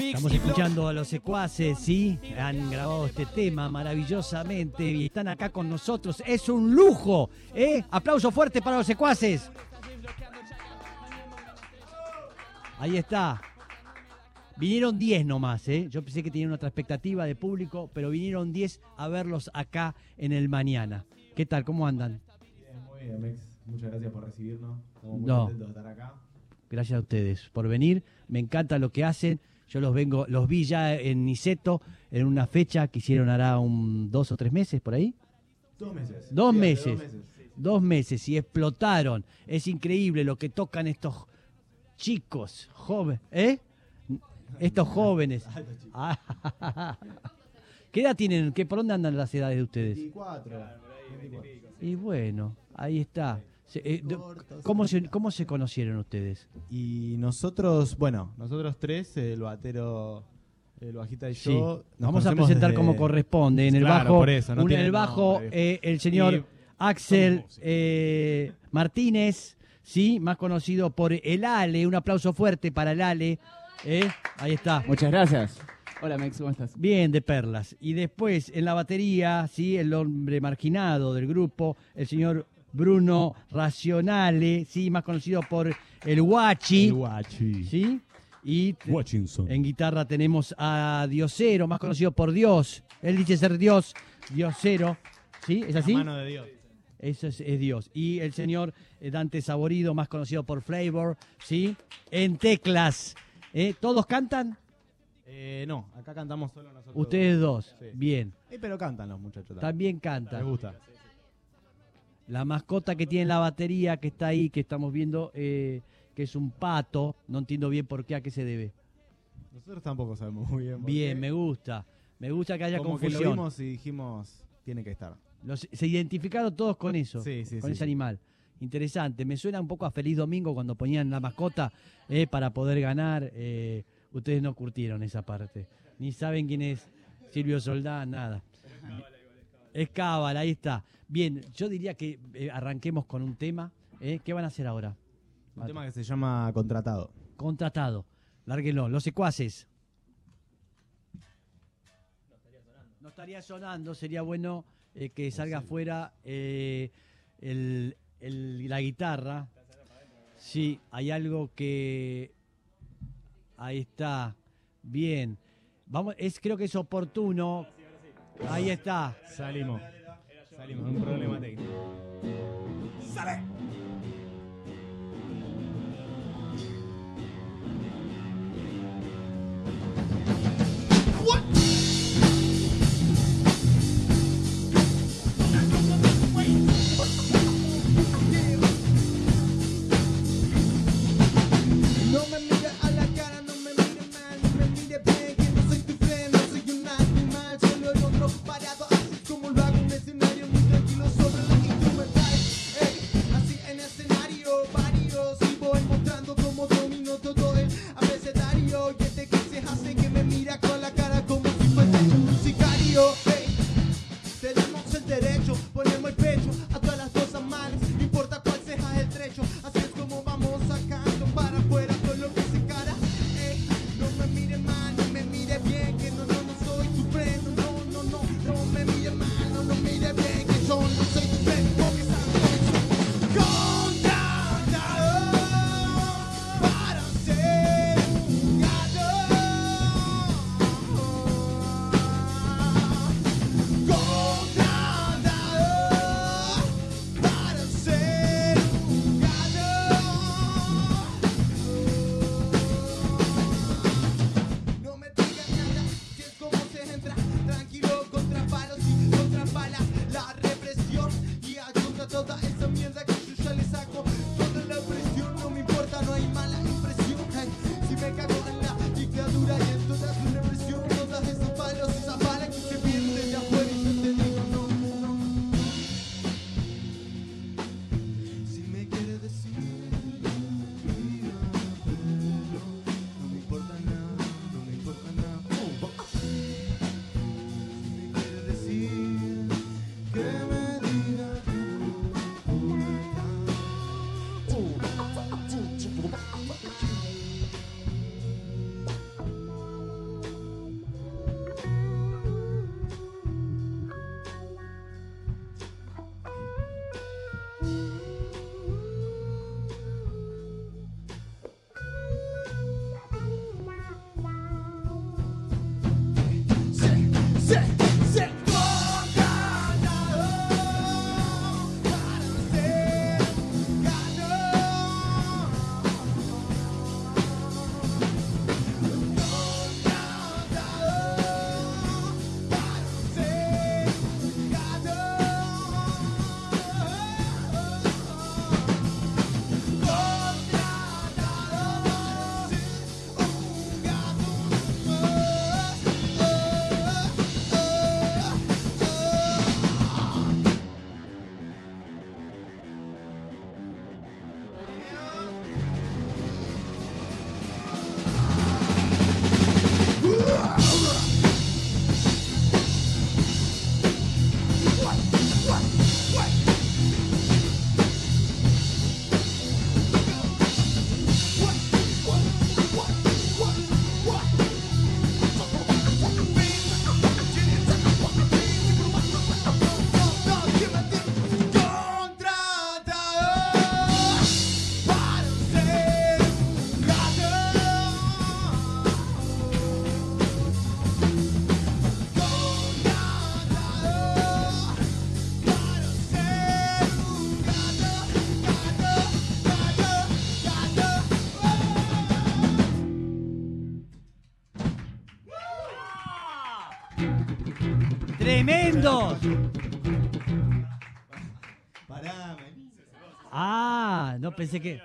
Estamos escuchando a los secuaces, ¿sí? Han grabado este tema maravillosamente y están acá con nosotros. Es un lujo, ¿eh? Aplauso fuerte para los secuaces. Ahí está. Vinieron 10 nomás, ¿eh? Yo pensé que tenían otra expectativa de público, pero vinieron 10 a verlos acá en el mañana. ¿Qué tal? ¿Cómo andan? Bien, muy bien, Mex. Muchas gracias por recibirnos. Estamos muy No. contentos de estar acá. Gracias a ustedes por venir. Me encanta lo que hacen. Yo los vengo, los vi ya en Niceto en una fecha que hicieron hará un dos o tres meses por ahí. Dos meses. Dos Sí, meses. Dos meses. Dos meses y explotaron. Es increíble lo que tocan estos chicos, jóvenes, ¿eh? Estos jóvenes. ¿Qué edad tienen? ¿Qué, ¿Por dónde andan las edades de ustedes? 24. 24. Y bueno, ahí está. Eh, ¿cómo, se, ¿Cómo se conocieron ustedes? Y nosotros, bueno, nosotros tres, el batero, el bajista y Sí. yo. nos Vamos a presentar desde- como corresponde. En el Claro, bajo, por eso, no un- en tiene el bajo nombre. eh, el señor Y- Axel eh, Martínez, sí, más conocido por el Ale. Un aplauso fuerte para el Ale. eh, Ahí está. Muchas gracias. Hola, Mex, ¿cómo estás? Bien, de perlas. Y después en la batería, sí, el hombre marginado del grupo, el señor Bruno Racionale, sí, más conocido por el Guachi. El guachi. ¿Sí? Y Watchinson. en guitarra tenemos a Diosero, más conocido por Dios. Él dice ser Dios, Diosero. ¿Sí? ¿Es así? La mano de Dios. Eso es, es Dios. Y el señor eh, Dante Saborido, más conocido por Flavor, ¿sí? En teclas. ¿Eh? ¿Todos cantan? Eh, no, acá cantamos solo nosotros. Ustedes dos. Sí. Bien. Eh, pero cantan los muchachos también. También cantan. gusta. La mascota que tiene la batería, que está ahí, que estamos viendo, eh, que es un pato. No entiendo bien por qué, a qué se debe. Nosotros tampoco sabemos muy bien. Bien, me gusta. Me gusta que haya Como que lo confusión. vimos y dijimos, tiene que estar. Los- se identificaron todos con eso, Sí, sí, con sí, ese animal. Interesante. Me suena un poco a Feliz Domingo cuando ponían la mascota eh, para poder ganar. eh, ustedes no curtieron esa parte. Ni saben quién es Silvio Soldán, nada. Es cábala, ahí está. Bien, yo diría que eh, arranquemos con un tema. eh. ¿Qué van a hacer ahora? Un tema que se llama Contratado. Contratado. Lárguenlo. Los secuaces. No estaría sonando. Sería bueno eh, que salga afuera el- el- la guitarra. Sí, hay algo que... Ahí está. Bien. Vamos, es, creo que es oportuno. Ahí está. Salimos. Salimos, un problema técnico. No se, Ah, no pensé que.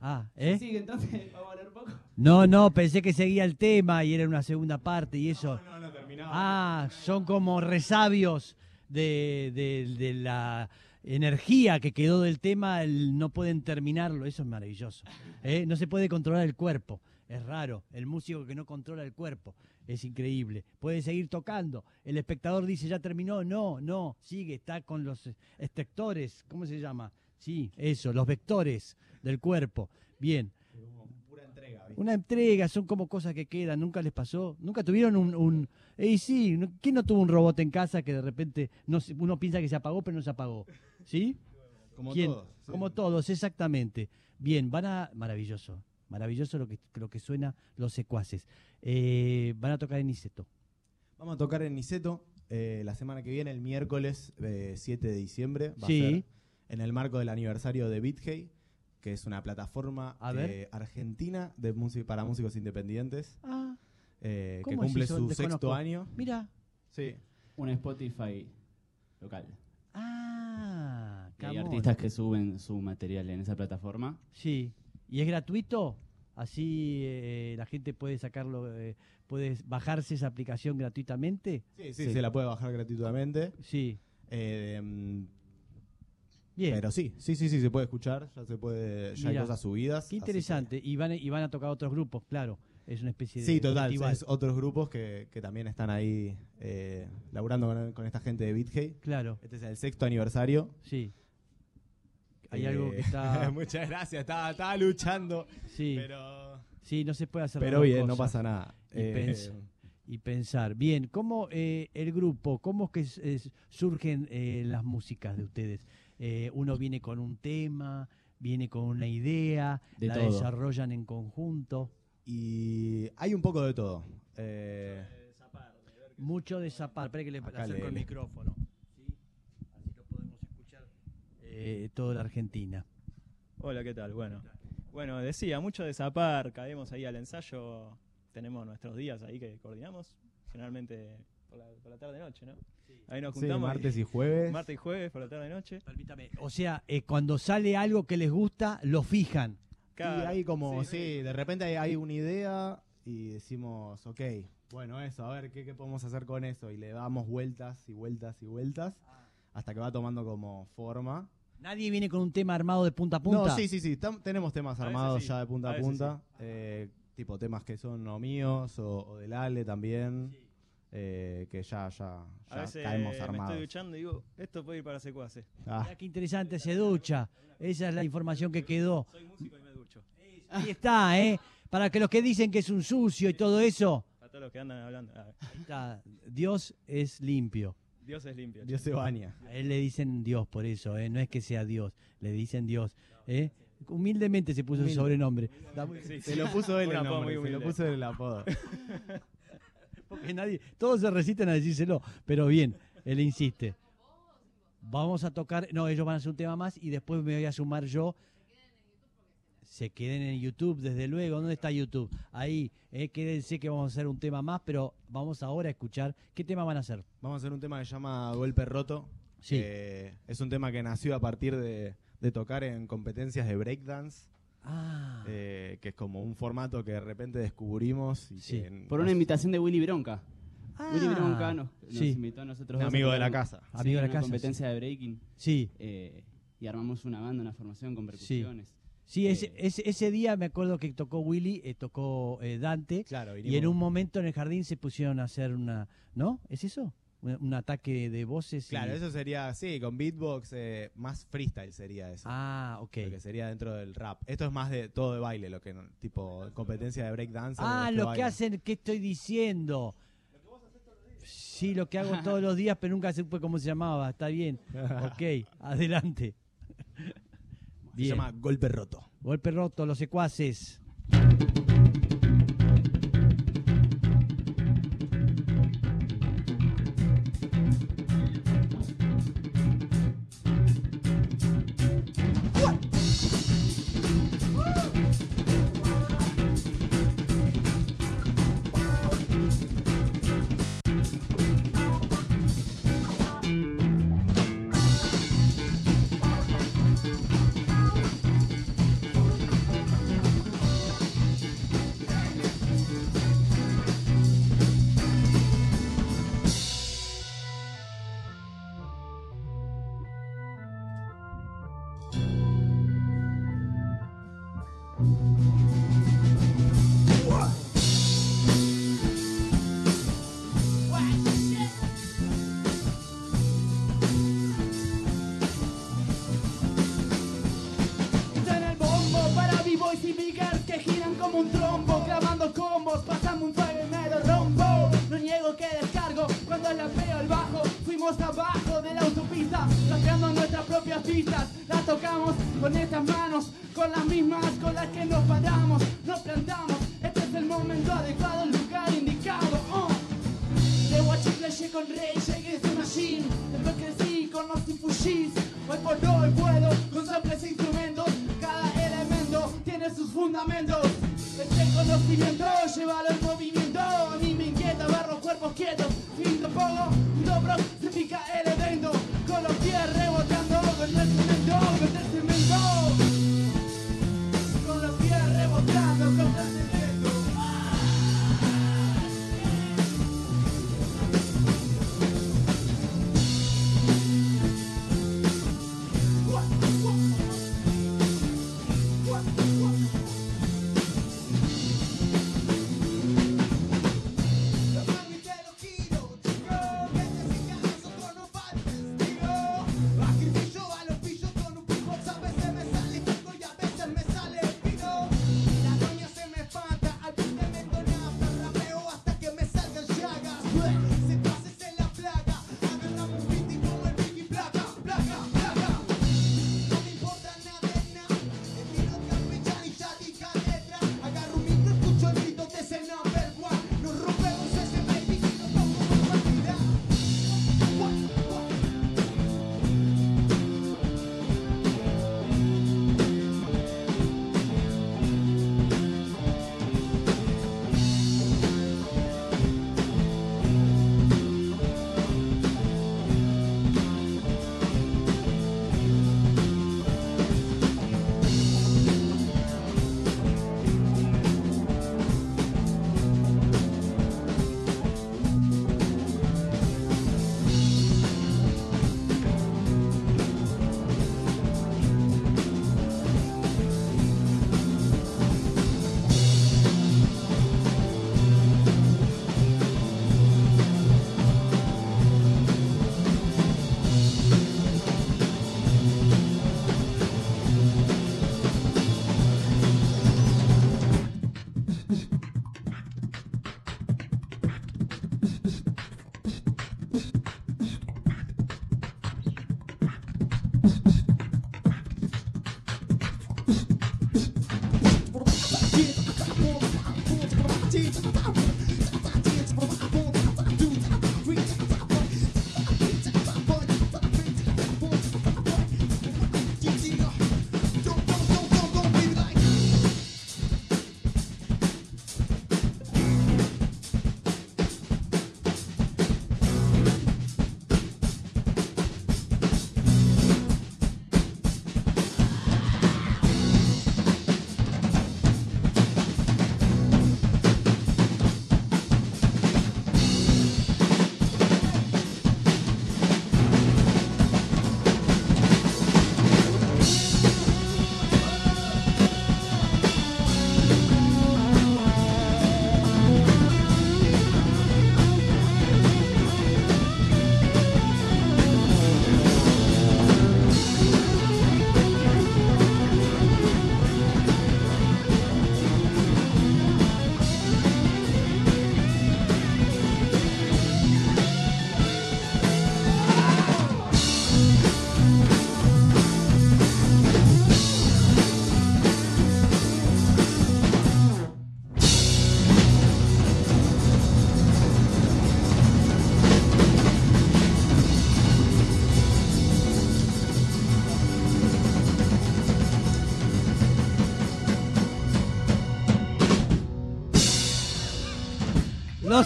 Ah, ¿eh? Sí, entonces vamos a hablar un poco. No, no, pensé que seguía el tema y era una segunda parte y eso. No, no terminaba. Ah, son como resabios de, de- de la energía que quedó del tema, el- no pueden terminarlo, eso es maravilloso. ¿eh? No se puede controlar el cuerpo, es raro, el músico que no controla el cuerpo, es increíble. Puede seguir tocando, el espectador dice, ya terminó, no, no, sigue, está con los estectores, ¿cómo se llama? Sí, eso, los vectores del cuerpo. Bien, Pura entrega, ¿viste? una entrega, son como cosas que quedan, nunca les pasó, nunca tuvieron un... un y sí, ¿quién no tuvo un robot en casa que de repente no uno piensa que se apagó pero no se apagó? ¿Sí? Como ¿Quién? todos. sí. Como todos, exactamente. Bien, van a... Maravilloso, maravilloso lo que, lo que suena los secuaces. Eh, van a tocar en Iseto. Vamos a tocar en Niceto eh, la semana que viene, el miércoles eh, 7 de diciembre. Va Sí. a ser en el marco del aniversario de BitHey, que es una plataforma A ver. eh, argentina de música para músicos independientes Ah, eh, que ¿Cómo es cumple su sexto año. mira. Sí. Un Spotify local. Ah, Y hay artistas que suben su material en esa plataforma. Sí. ¿Y es gratuito? Así eh, la gente puede sacarlo, eh, puede bajarse esa aplicación gratuitamente. Sí, sí, Sí. se la puede bajar gratuitamente. Sí. Eh, Bien. Pero sí, sí, sí, sí, se puede escuchar, ya se puede, ya hay cosas subidas. Qué que- interesante. Y van, y van a tocar otros grupos, claro. Es una especie de. Sí, total, festival. es otros grupos que, que también están ahí eh, laburando con, con esta gente de BitHey. Claro, Este es el sexto aniversario. sí. Hay Eh, algo que está. Muchas gracias, estaba, estaba luchando. Sí, Pero, sí, no se puede hacer. pero bien, no pasa nada. Y Eh, pens- Y pensar. Bien, ¿cómo eh, el grupo, cómo es que es- surgen eh, las músicas de ustedes? Eh, uno viene con un tema, viene con una idea, De la todo. desarrollan en conjunto. y hay un poco de todo. Eh, Mucho de zapar. Espera que le acerco el micrófono. ¿sí? Así lo podemos escuchar eh, toda la Argentina. Hola, ¿qué tal? Bueno, bueno, decía, mucho de zapar, caemos ahí al ensayo, tenemos nuestros días ahí que coordinamos, generalmente por la, por la tarde-noche, ¿no? Ahí nos sí, juntamos. martes y jueves. martes y jueves por la tarde-noche. Permítame. O sea, eh, cuando sale algo que les gusta, lo fijan. y hay como, sí, sí. de repente hay, hay una idea y decimos, ok, bueno, eso, a ver, ¿qué, ¿qué podemos hacer con eso? Y le damos vueltas y vueltas y vueltas hasta que va tomando como forma. Nadie viene con un tema armado de punta a punta. No, sí, sí, sí. tam- tenemos temas A veces armados sí, ya de punta a a, veces punta. eh, tipo temas que son o míos o, o del Ale también. eh, que ya, ya, A ya veces caemos me armados. estoy duchando y digo, esto puede ir para secuaces. Ah, Mirá qué interesante se ducha. Esa es la información que quedó. Soy músico y me ducho. Ahí está, ¿eh? Para que los que dicen que es un sucio y todo eso, A todos los que andan hablando, ah, ahí está. Dios es limpio. Dios es limpio. Dios se baña. A él le dicen Dios por eso, ¿eh? No es que sea Dios, le dicen Dios. ¿eh? Humildemente se puso Humilde. su sobrenombre. Sí, Se lo puso él el nombre, se lo puso él el apodo. Porque nadie, todos se resisten a decírselo, pero bien, él insiste. Vamos a tocar, no, ellos van a hacer un tema más y después me voy a sumar yo. Se queden en YouTube, desde luego. ¿Dónde está YouTube? Ahí, eh, quédense que vamos a hacer un tema más, pero vamos ahora a escuchar. ¿Qué tema van a hacer? Vamos a hacer un tema que se llama Golpe Roto. Sí. que es un tema que nació a partir de, de tocar en competencias de breakdance, Ah, eh, que es como un formato que de repente descubrimos. Y Sí. que Por una invitación de Willy Bronca. Willy Ah, Bronca nos, nos sí. invitó a nosotros un amigo de la casa. Amigo de la una casa, competencia de breaking. Sí, eh, y armamos una banda, una formación con percusiones. Sí, ese, Eh. ese, ese día me acuerdo que tocó Willy, eh, tocó eh, Dante, Claro, y en un momento en el jardín se pusieron a hacer una... ¿No? ¿Es eso? Un, un ataque de voces. y- Claro, eso sería, sí, con beatbox, eh, más freestyle sería eso. Ah, ok. Lo que sería dentro del rap. Esto es más de todo de baile, lo que no- tipo competencia de breakdance. Ah, lo que hacen, ¿qué estoy diciendo? Sí, lo que hago todos los días, pero nunca supe cómo se llamaba. Está bien. Ok, adelante. Se llama Golpe Roto. Golpe roto, los secuaces. Con estas manos, con las mismas con las que nos paramos Nos plantamos, este es el momento adecuado, el lugar indicado. Oh. De Guachicle con Rey, llegué de Machine. Después crecí con los infugis Hoy por hoy puedo con samples e instrumentos. Cada elemento tiene sus fundamentos. Este conocimiento, llévalo en movimiento. Ni me inquieta los cuerpos quietos. Finto poco, dobro, se pica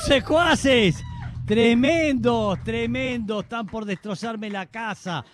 Secuaces. Tremendo, tremendo. Están por destrozarme la casa.